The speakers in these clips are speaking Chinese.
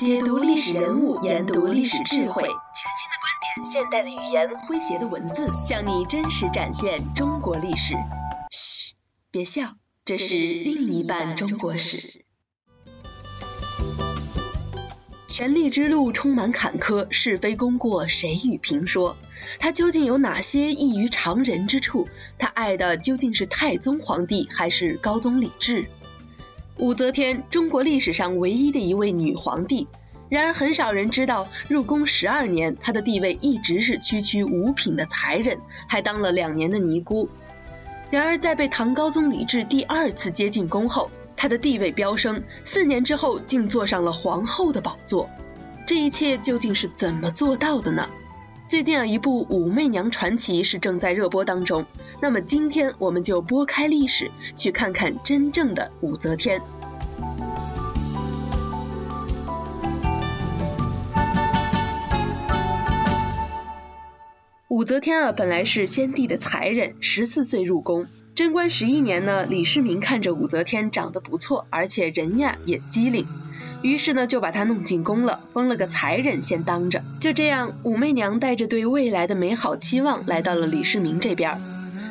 解读历史人物，研读历史智慧，全新的观点，现代的语言，诙谐的文字，向你真实展现中国历史。嘘，别笑，这是另一半中国史。权力之路充满坎坷，是非功过谁与评说？他究竟有哪些异于常人之处？他爱的究竟是太宗皇帝还是高宗李治？武则天，中国历史上唯一的一位女皇帝。然而，很少人知道，入宫十二年，她的地位一直是区区五品的才人，还当了两年的尼姑。然而，在被唐高宗李治第二次接进宫后，她的地位飙升，四年之后竟坐上了皇后的宝座。这一切究竟是怎么做到的呢？最近啊，一部《武媚娘传奇》是正在热播当中。那么今天我们就拨开历史，去看看真正的武则天。武则天啊，本来是先帝的才人，十四岁入宫。贞观十一年呢，李世民看着武则天长得不错，而且人呀也机灵，于是呢就把他弄进宫了，封了个才人先当着。就这样，武媚娘带着对未来的美好期望来到了李世民这边。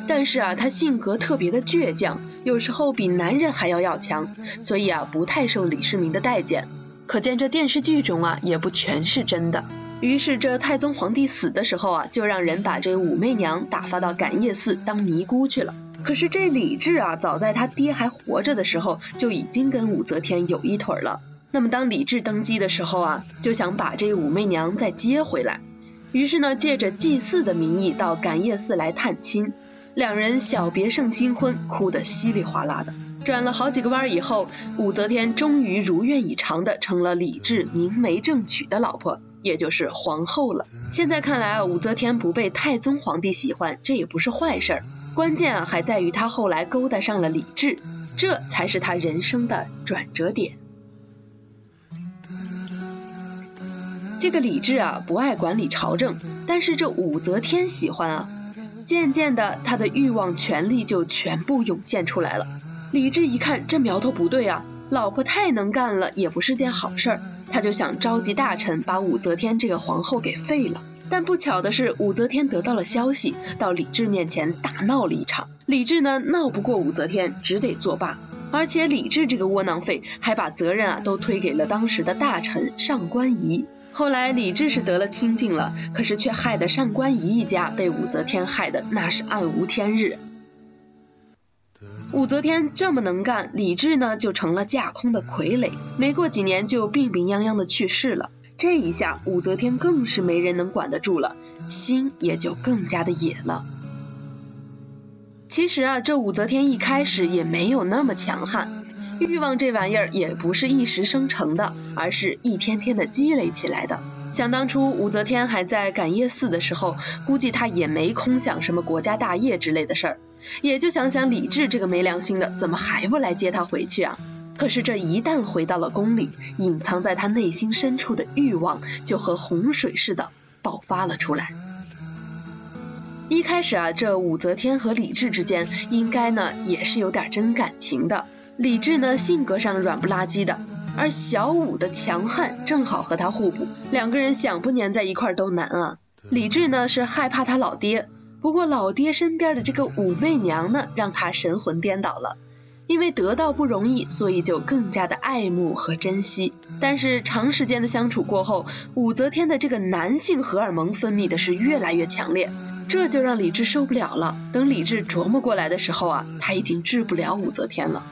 但是啊，她性格特别的倔强，有时候比男人还要要强，所以啊不太受李世民的待见。可见这电视剧中啊也不全是真的。于是，这太宗皇帝死的时候啊，就让人把这武媚娘打发到感业寺当尼姑去了。可是这李治啊，早在他爹还活着的时候，就已经跟武则天有一腿了。那么当李治登基的时候啊，就想把这武媚娘再接回来。于是呢，借着祭祀的名义到感业寺来探亲。两人小别胜新婚，哭得稀里哗啦的。转了好几个弯以后，武则天终于如愿以偿的成了李治明媒正娶的老婆。也就是皇后了。现在看来啊，武则天不被太宗皇帝喜欢，这也不是坏事儿。关键啊，还在于她后来勾搭上了李治，这才是她人生的转折点。这个李治啊，不爱管理朝政，但是这武则天喜欢啊。渐渐的，他的欲望、权力就全部涌现出来了。李治一看，这苗头不对啊。老婆太能干了，也不是件好事儿。他就想召集大臣，把武则天这个皇后给废了。但不巧的是，武则天得到了消息，到李治面前大闹了一场。李治呢，闹不过武则天，只得作罢。而且李治这个窝囊废，还把责任啊都推给了当时的大臣上官仪。后来李治是得了清净了，可是却害得上官仪一家被武则天害得那是暗无天日。武则天这么能干，李治呢就成了架空的傀儡，没过几年就病病殃殃的去世了。这一下，武则天更是没人能管得住了，心也就更加的野了。其实啊，这武则天一开始也没有那么强悍，欲望这玩意儿也不是一时生成的，而是一天天的积累起来的。想当初武则天还在感业寺的时候，估计她也没空想什么国家大业之类的事儿，也就想想李治这个没良心的，怎么还不来接她回去啊？可是这一旦回到了宫里，隐藏在她内心深处的欲望就和洪水似的爆发了出来。一开始啊，这武则天和李治之间应该呢也是有点真感情的。李治呢性格上软不拉几的。而小武的强悍正好和他互补，两个人想不粘在一块都难啊。李治呢是害怕他老爹，不过老爹身边的这个武媚娘呢，让他神魂颠倒了。因为得到不容易，所以就更加的爱慕和珍惜。但是长时间的相处过后，武则天的这个男性荷尔蒙分泌的是越来越强烈，这就让李治受不了了。等李治琢磨过来的时候啊，他已经治不了武则天了。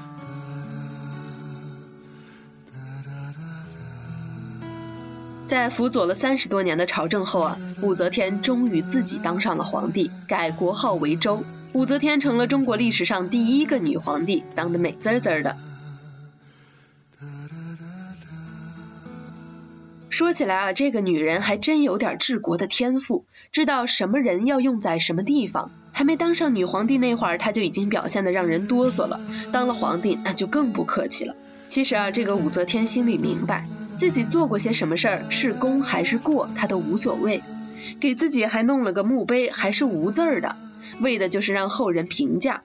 在辅佐了三十多年的朝政后啊，武则天终于自己当上了皇帝，改国号为周。武则天成了中国历史上第一个女皇帝，当得美滋滋的。说起来啊，这个女人还真有点治国的天赋，知道什么人要用在什么地方。还没当上女皇帝那会儿，她就已经表现得让人哆嗦了；当了皇帝，那就更不客气了。其实啊，这个武则天心里明白。自己做过些什么事儿，是功还是过，他都无所谓。给自己还弄了个墓碑，还是无字儿的，为的就是让后人评价。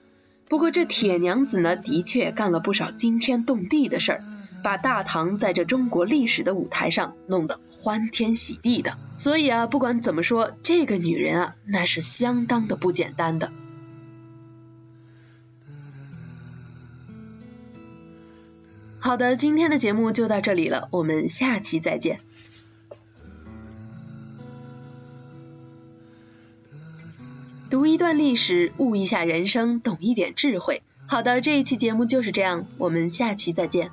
不过这铁娘子呢，的确干了不少惊天动地的事儿，把大唐在这中国历史的舞台上弄得欢天喜地的。所以啊，不管怎么说，这个女人啊，那是相当的不简单的。好的，今天的节目就到这里了，我们下期再见。读一段历史，悟一下人生，懂一点智慧。好的，这一期节目就是这样，我们下期再见。